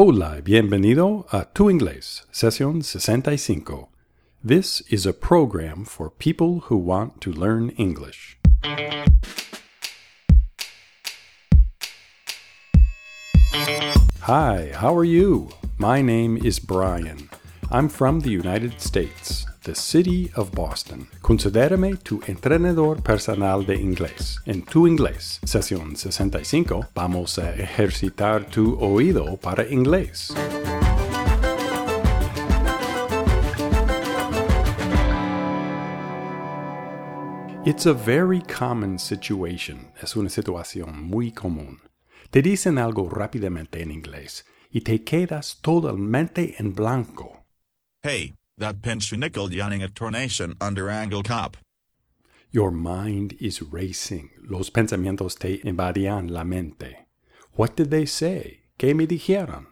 Hola bienvenido a Tu Inglés, sesión 65. This is a program for people who want to learn English. Hi, how are you? My name is Brian. I'm from the United States, the city of Boston. Considérame tu entrenador personal de inglés. En Tu Inglés, sesión 65, vamos a ejercitar tu oído para inglés. It's a very common situation. Es una situación muy común. Te dicen algo rápidamente en inglés y te quedas totalmente en blanco. Hey, that pinch nickel yawning a tornation under Angle Cop. Your mind is racing. Los pensamientos te invadían la mente. What did they say? ¿Qué me dijeron?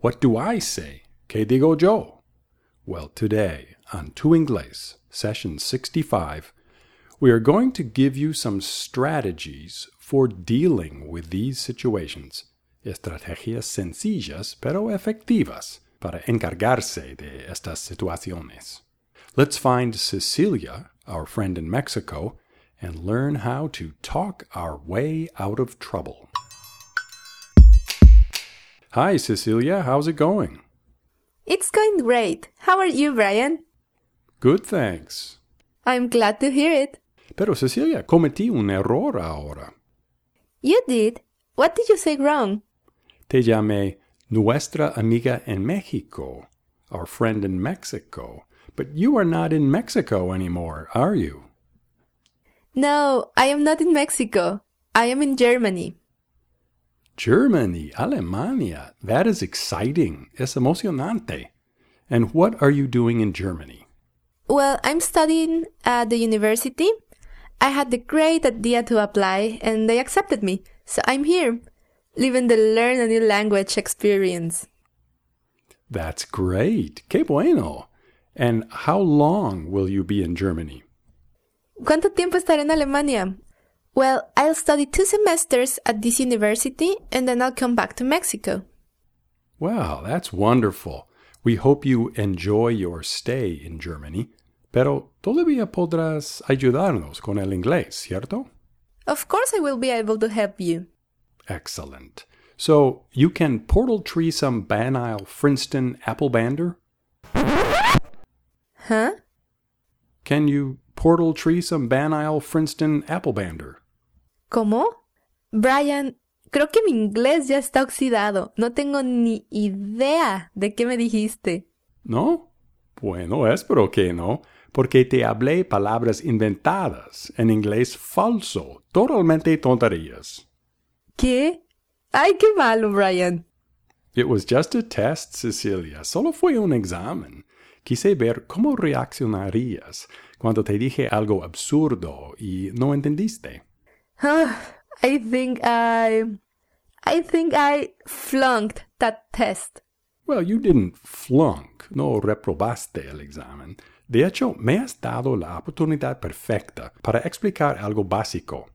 What do I say? ¿Qué digo yo? Well, today, on Tu Inglés, session 65, we are going to give you some strategies for dealing with these situations. Estrategias sencillas pero efectivas para encargarse de estas situaciones. Let's find Cecilia, our friend in Mexico, and learn how to talk our way out of trouble. Hi, Cecilia. How's it going? It's going great. How are you, Brian? Good, thanks. I'm glad to hear it. Pero Cecilia, cometí un error ahora. You did? What did you say wrong? Te llamé nuestra amiga en Mexico, our friend in Mexico. But you are not in Mexico anymore, are you? No, I am not in Mexico. I am in Germany. Germany, Alemania. That is exciting. Es emocionante. And what are you doing in Germany? Well, I'm studying at the university. I had the great idea to apply and they accepted me. So I'm here, living the learn a new language experience. That's great. Qué bueno. And how long will you be in Germany? ¿Cuánto tiempo estaré en Alemania? Well, I'll study two semesters at this university and then I'll come back to Mexico. Wow, that's wonderful. We hope you enjoy your stay in Germany. Pero todavía podrás ayudarnos con el inglés, ¿cierto? Of course, I will be able to help you. Excellent. So you can portal tree some banile Frinston applebander? Huh? Can you portal tree some banile Frinston applebander? ¿Cómo? Brian, creo que mi inglés ya está oxidado. No tengo ni idea de qué me dijiste. ¿No? Bueno, espero que no, porque te hablé palabras inventadas en inglés falso, totalmente tonterías. ¿Qué? Ay, qué malo, Brian. It was just a test, Cecilia. Solo fue un examen. Quise ver cómo reaccionarías cuando te dije algo absurdo y no entendiste. I think I. I think I flunked that test. Well, you didn't flunk, no reprobaste el examen. De hecho, me has dado la oportunidad perfecta para explicar algo básico.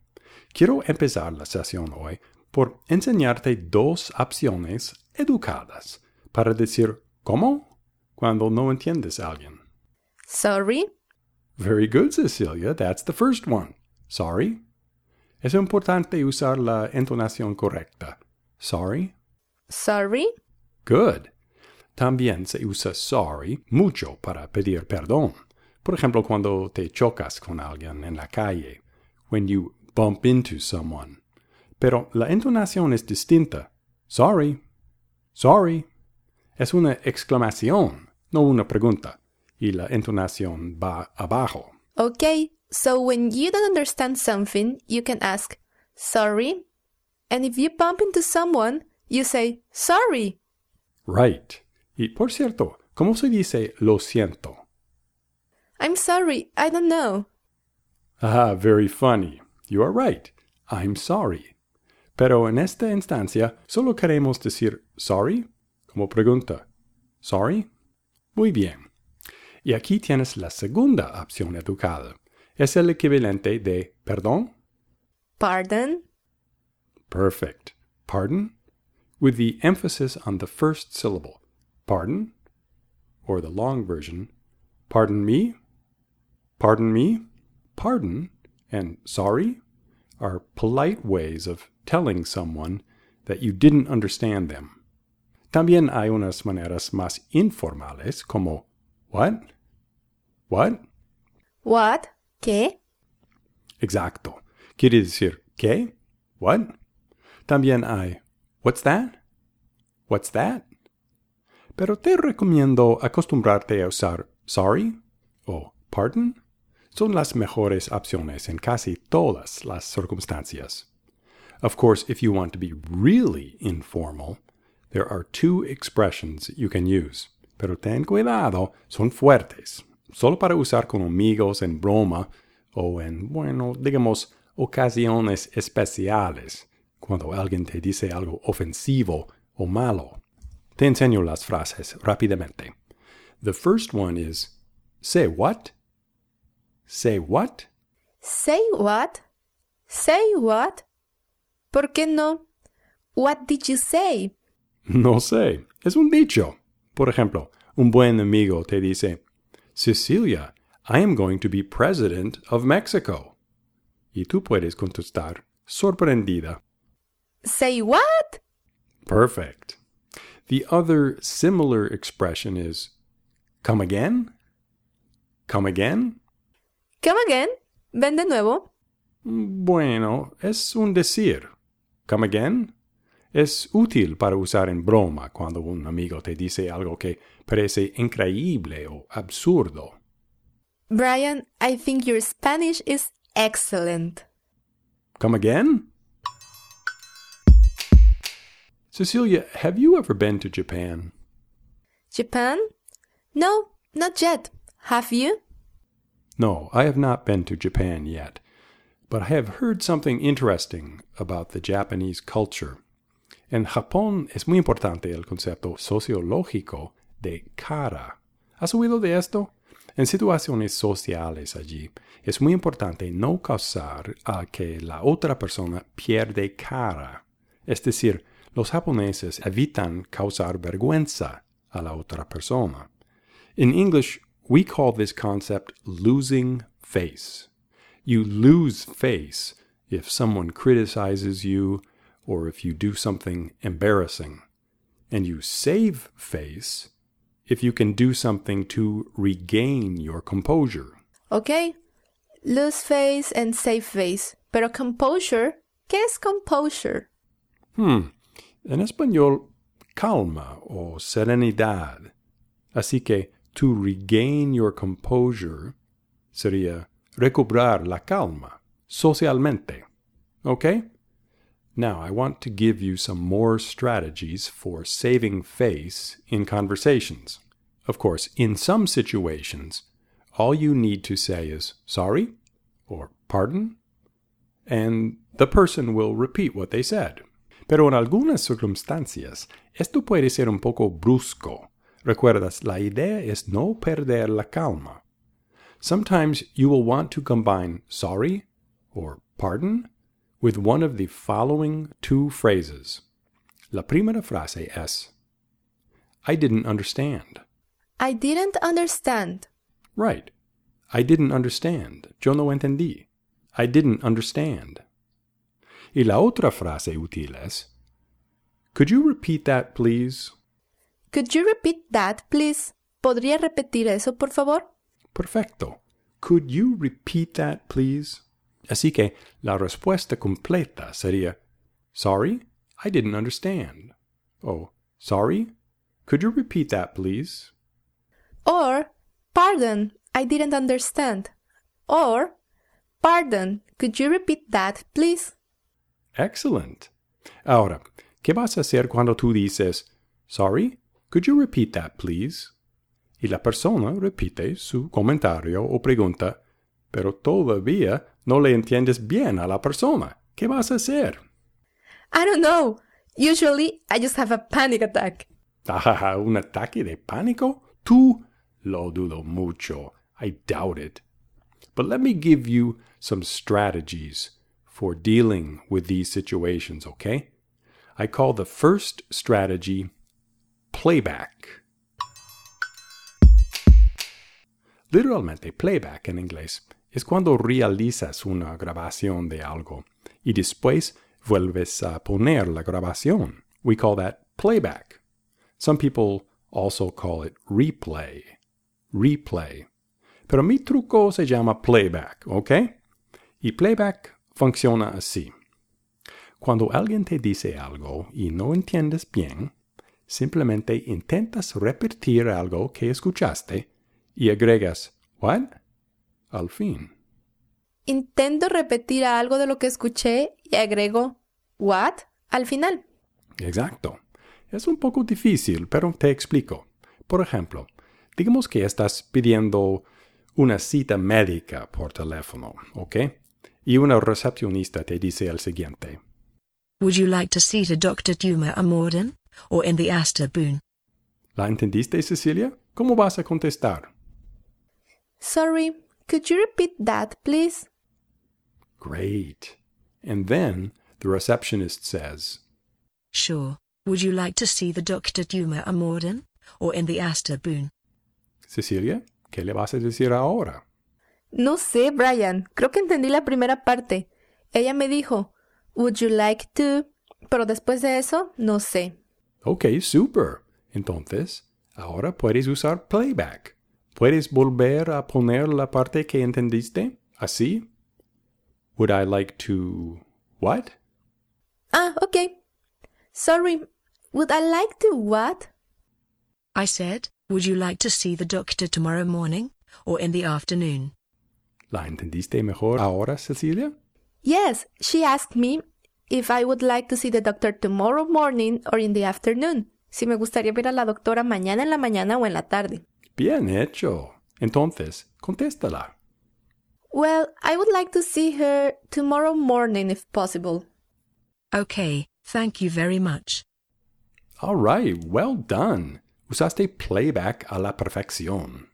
Quiero empezar la sesión hoy por enseñarte dos opciones educadas para decir ¿cómo? cuando no entiendes a alguien. Sorry? Very good, Cecilia. That's the first one. Sorry. Es importante usar la entonación correcta. Sorry. Sorry? Good. También se usa sorry mucho para pedir perdón. Por ejemplo, cuando te chocas con alguien en la calle. When you bump into someone. Pero la entonación es distinta. Sorry. Sorry. Es una exclamación, no una pregunta. Y la entonación va abajo. Okay, so when you don't understand something, you can ask, sorry? And if you bump into someone, you say, sorry. Right. Y por cierto, ¿cómo se dice lo siento? I'm sorry, I don't know. Ah, very funny. You are right. I'm sorry. Pero en esta instancia solo queremos decir sorry como pregunta. Sorry? Muy bien. Y aquí tienes la segunda opción educada. Es el equivalente de perdón. Pardon? Perfect. Pardon? with the emphasis on the first syllable. Pardon, or the long version, pardon me, pardon me, pardon, and sorry are polite ways of telling someone that you didn't understand them. También hay unas maneras más informales como what? What? What? ¿Qué? Exacto. Quiere decir ¿qué? What? También hay What's that? What's that? Pero te recomiendo acostumbrarte a usar sorry o pardon. Son las mejores opciones en casi todas las circunstancias. Of course, if you want to be really informal, there are two expressions you can use. Pero ten cuidado, son fuertes. Solo para usar con amigos en broma o en, bueno, digamos, ocasiones especiales, cuando alguien te dice algo ofensivo o malo. Te enseño las frases rápidamente. The first one is, say what? Say what? Say what? Say what? ¿Por qué no? What did you say? No sé. Es un dicho. Por ejemplo, un buen amigo te dice, Cecilia, I am going to be president of Mexico. Y tú puedes contestar, sorprendida. Say what? Perfect. The other similar expression is, come again? Come again? Come again. Ven de nuevo. Bueno, es un decir. Come again? Es útil para usar en broma cuando un amigo te dice algo que parece increíble o absurdo. Brian, I think your Spanish is excellent. Come again? Cecilia, have you ever been to Japan? Japan? No, not yet. Have you? No, I have not been to Japan yet, but I have heard something interesting about the Japanese culture. En Japón es muy importante el concepto sociológico de cara. ¿Has oído de esto? En situaciones sociales allí, es muy importante no causar a que la otra persona pierde cara. Es decir, los japoneses evitan causar vergüenza a la otra persona. In English, we call this concept losing face. You lose face if someone criticizes you or if you do something embarrassing. And you save face if you can do something to regain your composure. Okay. Lose face and save face. Pero composure, ¿qué es composure? Hmm. En español, calma o serenidad. Así que to regain your composure sería recobrar la calma socialmente. Okay? Now, I want to give you some more strategies for saving face in conversations. Of course, in some situations, all you need to say is sorry or pardon, and the person will repeat what they said. Pero en algunas circunstancias, esto puede ser un poco brusco. Recuerdas, la idea es no perder la calma. Sometimes you will want to combine sorry or pardon with one of the following two phrases. La primera frase es I didn't understand. I didn't understand. Right. I didn't understand. Yo no entendí. I didn't understand. Y la otra frase útil es Could you repeat that, please? Could you repeat that, please? ¿Podría repetir eso, por favor? Perfecto. Could you repeat that, please? Así que la respuesta completa sería Sorry, I didn't understand. Oh, sorry? Could you repeat that, please? Or, pardon, I didn't understand. Or, pardon, could you repeat that, please? Excellent. Ahora, ¿qué vas a hacer cuando tú dices, Sorry, could you repeat that, please? Y la persona repite su comentario o pregunta, pero todavía no le entiendes bien a la persona. ¿Qué vas a hacer? I don't know. Usually, I just have a panic attack. Ah, ¿Un ataque de pánico? Tú lo dudo mucho. I doubt it. But let me give you some strategies for dealing with these situations, okay? I call the first strategy playback. Literalmente, playback en inglés es cuando realizas una grabación de algo y después vuelves a poner la grabación. We call that playback. Some people also call it replay. Replay. Pero mi truco se llama playback, ¿ok? Y playback funciona así. Cuando alguien te dice algo y no entiendes bien, simplemente intentas repetir algo que escuchaste y agregas ¿what? al fin. Intento repetir algo de lo que escuché y agrego what al final. Exacto. Es un poco difícil, pero te explico. Por ejemplo, digamos que estás pidiendo una cita médica por teléfono, ¿ok? Y una recepcionista te dice el siguiente. Would you like to see the Dr. Duma Amorden or in the Asterboon? ¿La entendiste, Cecilia? ¿Cómo vas a contestar? Sorry, could you repeat that, please? Great. And then the receptionist says, Sure. Would you like to see the Dr. Duma Amorden or in the Asterboon? Cecilia, ¿qué le vas a decir ahora? No sé, Brian. Creo que entendí la primera parte. Ella me dijo, Would you like to? Pero después de eso, no sé. Ok, super. Entonces, ahora puedes usar playback. ¿Puedes volver a poner la parte que entendiste? ¿Así? Would I like to... What? Ah, ok. Sorry, would I like to what? I said, Would you like to see the doctor tomorrow morning or in the afternoon? ¿La entendiste mejor ahora, Cecilia? Yes, she asked me if I would like to see the doctor tomorrow morning or in the afternoon. Si me gustaría ver a la doctora mañana en la mañana o en la tarde. Bien hecho. Entonces, contéstala. Well, I would like to see her tomorrow morning if possible. Okay, thank you very much. All right, well done. Usaste playback a la perfección.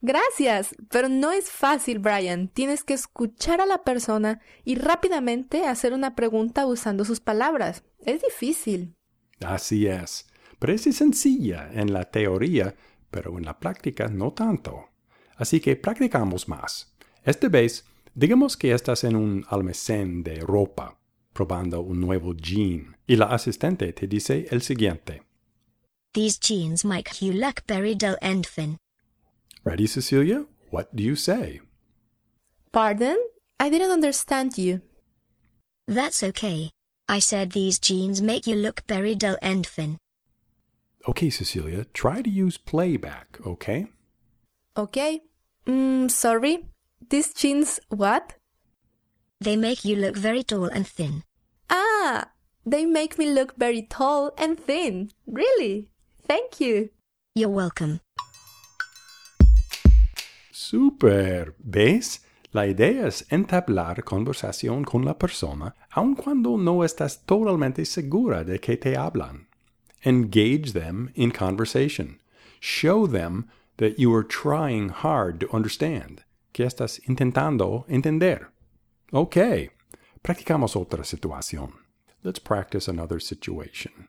Gracias, pero no es fácil, Brian. Tienes que escuchar a la persona y rápidamente hacer una pregunta usando sus palabras. Es difícil. Así es. Parece sencilla en la teoría, pero en la práctica no tanto. Así que practicamos más. Esta vez, digamos que estás en un almacén de ropa, probando un nuevo jean, y la asistente te dice el siguiente. These jeans make you look very dull and thin. Ready, Cecilia? What do you say? Pardon? I didn't understand you. That's okay. I said these jeans make you look very dull and thin. Okay, Cecilia, try to use playback, okay? Okay. Mm, sorry. These jeans what? They make you look very tall and thin. Ah, they make me look very tall and thin. Really? Thank you. You're welcome. Super. ¿Ves? La idea es entablar conversación con la persona aun cuando no estás totalmente segura de que te hablan. Engage them in conversation. Show them that you are trying hard to understand, que estás intentando entender. Ok, practicamos otra situación. Let's practice another situation.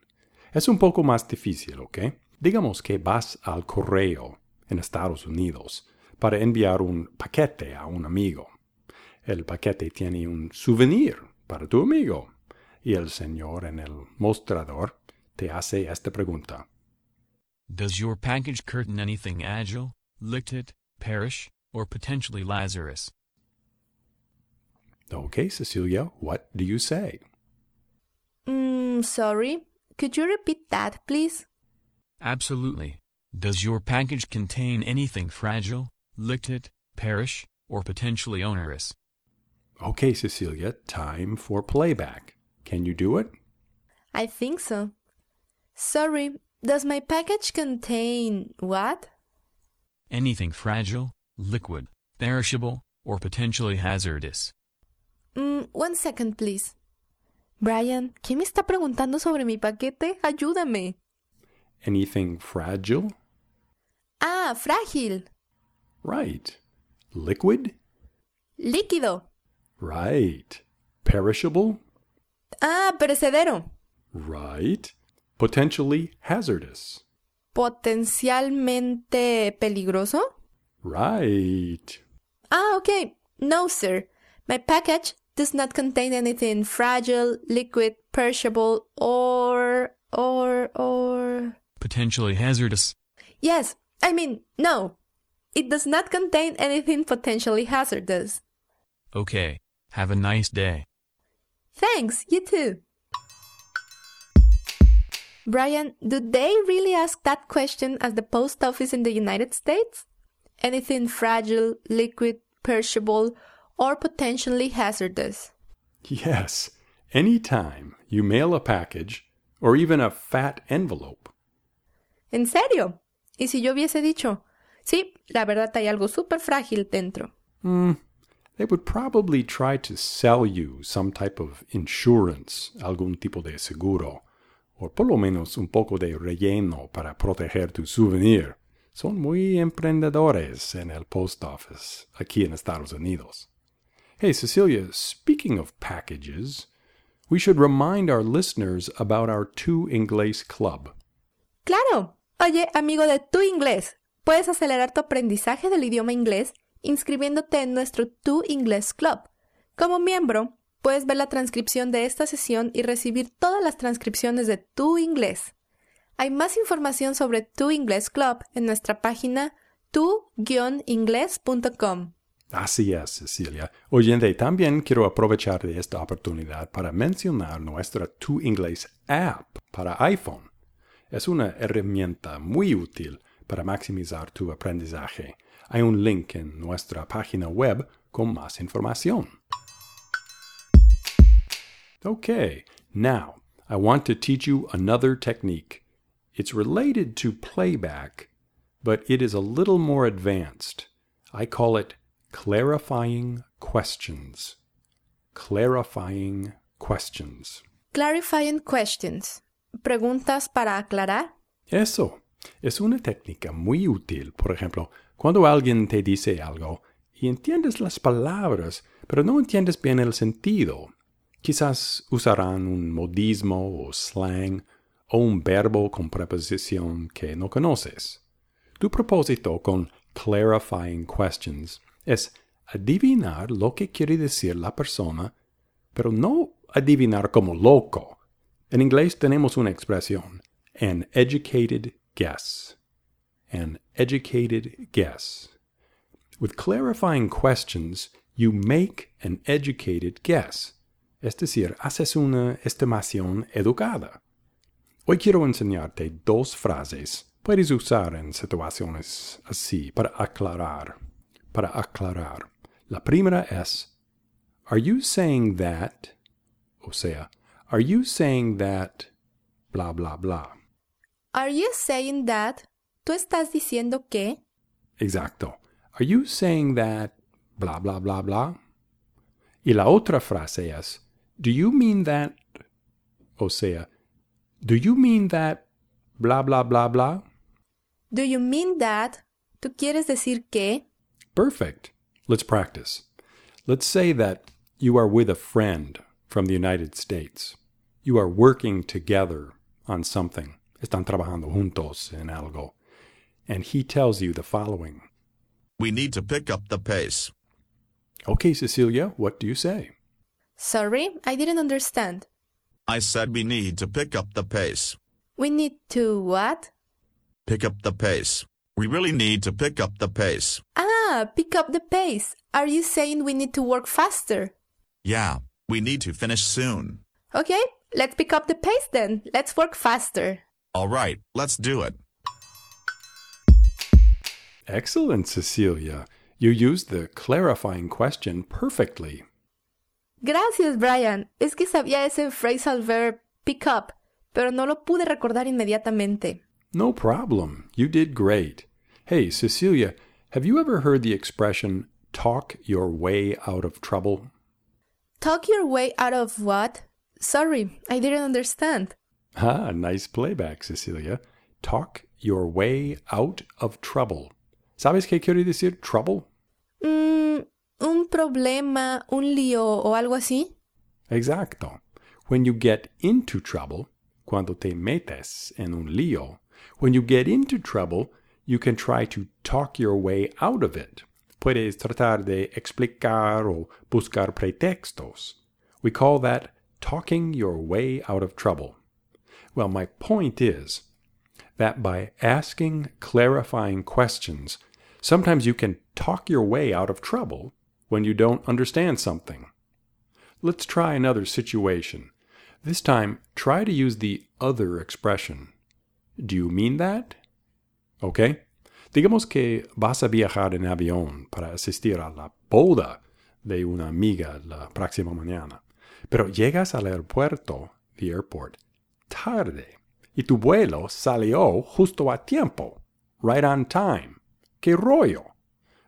Es un poco más difícil, ¿ok? Digamos que vas al correo en Estados Unidos para enviar un paquete a un amigo. El paquete tiene un souvenir para tu amigo y el señor en el mostrador te hace esta pregunta. Does your package curtain anything agile, licted, perish, or potentially Lazarus? Okay, Cecilia, what do you say? Mm, sorry. Could you repeat that, please? Absolutely. Does your package contain anything fragile, licted, perish, or potentially onerous? Okay, Cecilia, time for playback. Can you do it? I think so. Sorry, does my package contain what? Anything fragile, liquid, perishable, or potentially hazardous. Mm, one second, please. Brian, ¿quién me está preguntando sobre mi paquete? Ayúdame. Anything fragile? Ah, frágil. Right. Liquid? Líquido. Right. Perishable? Ah, perecedero. Right. Potentially hazardous. Potencialmente peligroso? Right. Ah, okay. No, sir. My package does not contain anything fragile, liquid, perishable, or, or, or. Potentially hazardous. Yes, I mean, no. It does not contain anything potentially hazardous. Okay. Have a nice day. Thanks, you too. Brian, do they really ask that question at the post office in the United States? Anything fragile, liquid, perishable, or potentially hazardous? Yes. Anytime you mail a package or even a fat envelope. ¿En serio? ¿Y si yo hubiese dicho, sí, la verdad hay algo súper frágil dentro? they would probably try to sell you some type of insurance, algún tipo de seguro, o por lo menos un poco de relleno para proteger tu souvenir. Son muy emprendedores en el post office aquí en Estados Unidos. Hey, Cecilia, speaking of packages, we should remind our listeners about our Two Inglés Club. Claro. Oye, amigo de tu inglés, puedes acelerar tu aprendizaje del idioma inglés inscribiéndote en nuestro Tu Inglés Club. Como miembro, puedes ver la transcripción de esta sesión y recibir todas las transcripciones de Tu Inglés. Hay más información sobre Tu Inglés Club en nuestra página tu-inglés.com. Así es, Cecilia. Oyente, también quiero aprovechar de esta oportunidad para mencionar nuestra Tu Inglés app para iPhone. Es una herramienta muy útil para maximizar tu aprendizaje. Hay un link en nuestra página web con más información. Okay, now I want to teach you another technique. It's related to playback, but it is a little more advanced. I call it clarifying questions. Clarifying questions. Clarifying questions. Preguntas para aclarar. Eso es una técnica muy útil. Por ejemplo, cuando alguien te dice algo y entiendes las palabras, pero no entiendes bien el sentido. Quizás usarán un modismo o slang o un verbo con preposición que no conoces. Tu propósito con clarifying questions es adivinar lo que quiere decir la persona, pero no adivinar como loco. En inglés tenemos una expresión, an educated guess. An educated guess. With clarifying questions, you make an educated guess. Es decir, haces una estimación educada. Hoy quiero enseñarte dos frases. Puedes usar en situaciones así para aclarar. Para aclarar. La primera es, Are you saying that? O sea, Are you saying that? Bla, bla, bla. Are you saying that? ¿Tú estás diciendo que? Exacto. Are you saying that? Bla, bla, bla, bla. Y la otra frase es, Do you mean that? O sea, Do you mean that? Bla, bla, bla, bla. Do you mean that? ¿Tú quieres decir que? Perfect. Let's practice. Let's say that you are with a friend from the United States. You are working together on something. Están trabajando juntos en algo. And he tells you the following. We need to pick up the pace. Okay, Cecilia, what do you say? Sorry, I didn't understand. I said we need to pick up the pace. We need to what? Pick up the pace. We really need to pick up the pace. Ah, pick up the pace. Are you saying we need to work faster? Yeah, we need to finish soon. Okay, let's pick up the pace then. Let's work faster. All right, let's do it. Excellent, Cecilia. You used the clarifying question perfectly. Gracias, Brian. Es que sabía ese phrasal verb pick up, pero no lo pude recordar inmediatamente. No problem. You did great. Hey, Cecilia, have you ever heard the expression talk your way out of trouble? Talk your way out of what? Sorry, I didn't understand. Ah, nice playback, Cecilia. Talk your way out of trouble. ¿Sabes qué quiere decir trouble? Mm, un problema, un lío o algo así. Exacto. When you get into trouble, cuando te metes en un lío. When you get into trouble, you can try to talk your way out of it. Puedes tratar de explicar o buscar pretextos. We call that talking your way out of trouble. Well, my point is that by asking clarifying questions, sometimes you can talk your way out of trouble when you don't understand something. Let's try another situation. This time, try to use the other expression. Do you mean that? Okay. Digamos que vas a viajar en avión para asistir a la boda de una amiga la próxima mañana, pero llegas al aeropuerto, the airport, tarde y tu vuelo salió justo a tiempo, right on time. ¿Qué rollo?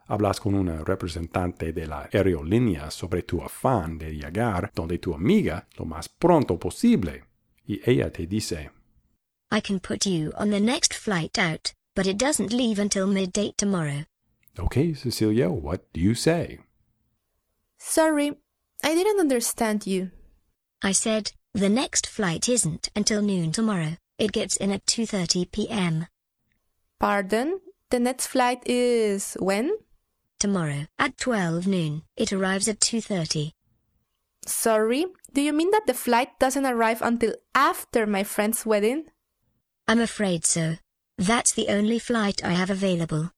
Hablas con una representante de la aerolínea sobre tu afán de llegar donde tu amiga lo más pronto posible y ella te dice, I can put you on the next flight out, but it doesn't leave until midday tomorrow. Okay, Cecilia, what do you say? Sorry, I didn't understand you. I said, the next flight isn't until noon tomorrow. It gets in at 2:30 p.m. Pardon? The next flight is when? tomorrow at 12 noon. It arrives at 2:30. Sorry, do you mean that the flight doesn't arrive until after my friend's wedding? I'm afraid so. That's the only flight I have available.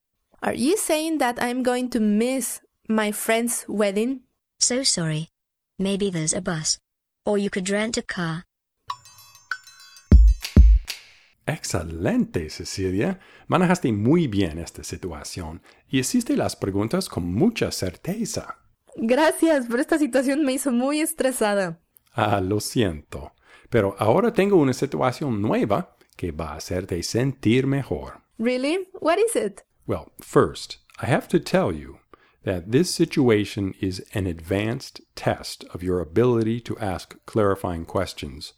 Are you saying that I'm going to miss my friend's wedding? So sorry. Maybe there's a bus. Or you could rent a car. Excelente, Cecilia. Manejaste muy bien esta situación y hiciste las preguntas con mucha certeza. Gracias, pero esta situación me hizo muy estresada. Ah, lo siento. Pero ahora tengo una situación nueva que va a hacerte sentir mejor. Really? What is it? Well, first, I have to tell you that this situation is an advanced test of your ability to ask clarifying questions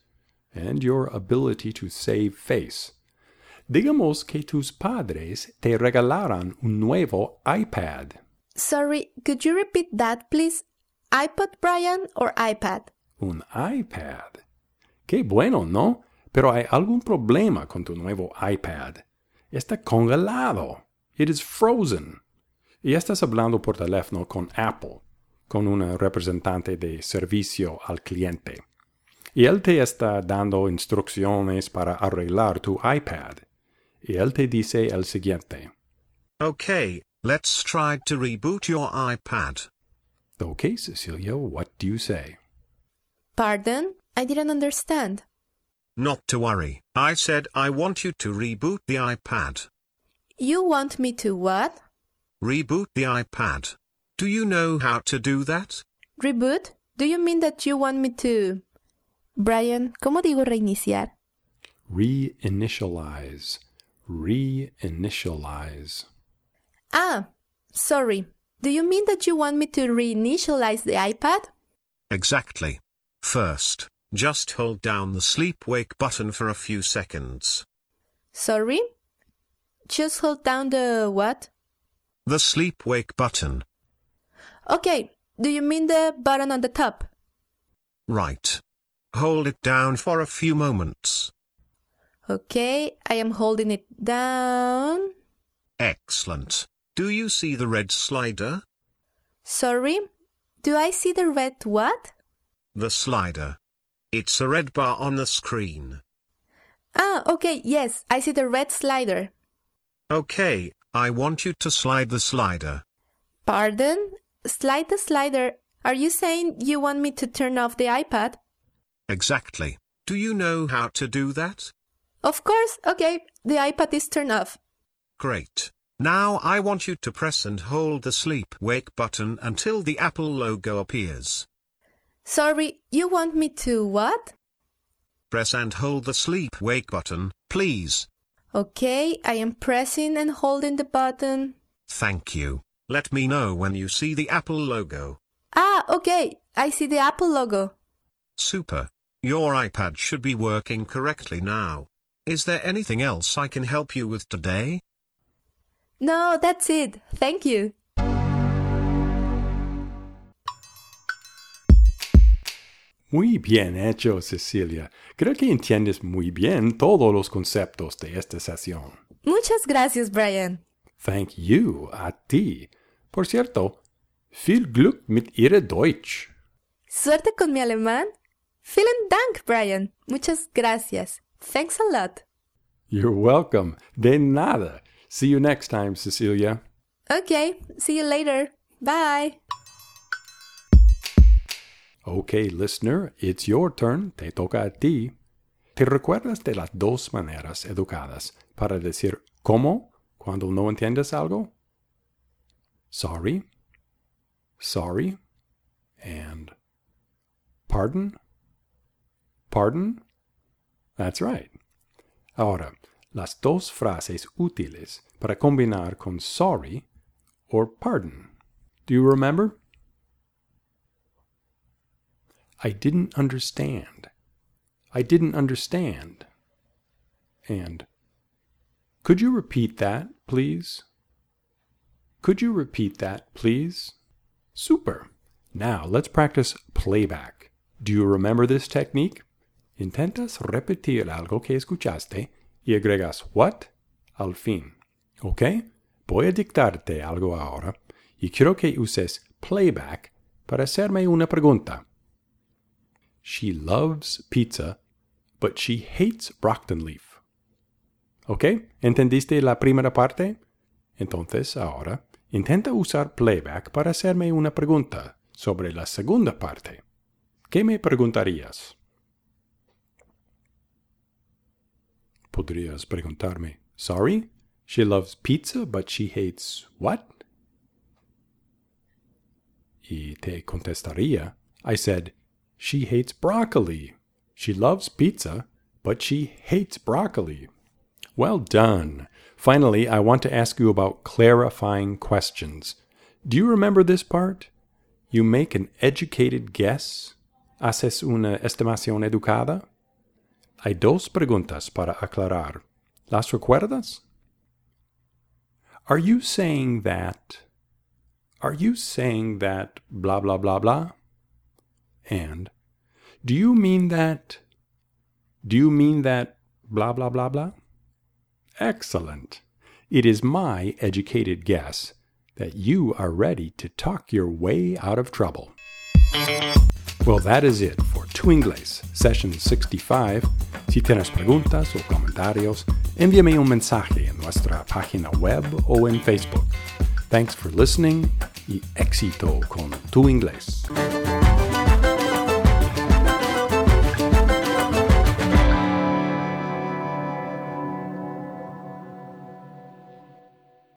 and your ability to save face. Digamos que tus padres te regalaran un nuevo iPad. Sorry, could you repeat that, please? iPod, Brian, or iPad? Un iPad. Qué bueno, ¿no? Pero hay algún problema con tu nuevo iPad. Está congelado. It is frozen. Y estás hablando por teléfono con Apple, con una representante de servicio al cliente. Y él te está dando instrucciones para arreglar tu iPad. Y él te dice el siguiente. Okay, let's try to reboot your iPad. Okay, Cecilia, what do you say? Pardon? I didn't understand. Not to worry. I said I want you to reboot the iPad. You want me to what? Reboot the iPad. Do you know how to do that? Reboot? Do you mean that you want me to... Brian, ¿cómo digo reiniciar? Reinitialize. Reinitialize. Ah, sorry. Do you mean that you want me to reinitialize the iPad? Exactly. First, just hold down the sleep wake button for a few seconds. Sorry? Just hold down the what? The sleep wake button. Okay, do you mean the button on the top? Right. Hold it down for a few moments. Okay, I am holding it down. Excellent. Do you see the red slider? Sorry? Do I see the red what? The slider. It's a red bar on the screen. Ah, okay, yes, I see the red slider. Okay, I want you to slide the slider. Pardon? Slide the slider. Are you saying you want me to turn off the iPad? Exactly. Do you know how to do that? Of course, okay, the iPad is turned off. Great. Now I want you to press and hold the sleep wake button until the Apple logo appears. Sorry, you want me to what? Press and hold the sleep wake button, please. Okay, I am pressing and holding the button. Thank you. Let me know when you see the Apple logo. Ah, okay, I see the Apple logo. Super. Your iPad should be working correctly now. Is there anything else I can help you with today? No, that's it. Thank you. Muy bien hecho, Cecilia. Creo que entiendes muy bien todos los conceptos de esta sesión. Muchas gracias, Brian. Thank you, a ti. Por cierto, viel Glück mit Ihrer Deutsch. Suerte con mi alemán. Vielen Dank, Brian. Muchas gracias. Thanks a lot. You're welcome. De nada. See you next time, Cecilia. Okay, see you later. Bye. Okay, listener, it's your turn. Te toca a ti. ¿Te recuerdas de las dos maneras educadas para decir cómo cuando no entiendes algo? Sorry, sorry, and pardon, pardon. That's right. Ahora, las dos frases útiles para combinar con sorry or pardon. Do you remember? I didn't understand. I didn't understand. And could you repeat that, please? Could you repeat that, please? Super. Now let's practice playback. Do you remember this technique? Intentas repetir algo que escuchaste y agregas what al fin. ¿Ok? Voy a dictarte algo ahora y quiero que uses playback para hacerme una pregunta. She loves pizza, but she hates Brockton Leaf. ¿Ok? ¿Entendiste la primera parte? Entonces, ahora, intenta usar playback para hacerme una pregunta sobre la segunda parte. ¿Qué me preguntarías? Podrías preguntarme, sorry? She loves pizza, but she hates what? Y te contestaría, I said, she hates broccoli. She loves pizza, but she hates broccoli. Well done. Finally, I want to ask you about clarifying questions. Do you remember this part? You make an educated guess. Haces una estimación educada. Hay dos preguntas para aclarar. ¿Las recuerdas? Are you saying that? Are you saying that blah blah blah blah? And do you mean that? Do you mean that blah blah blah blah? Excellent. It is my educated guess that you are ready to talk your way out of trouble. Well, that is it for Tu Inglés, session 65. Si tienes preguntas o comentarios, envíame un mensaje en nuestra página web o en Facebook. Thanks for listening y éxito con Tu Inglés.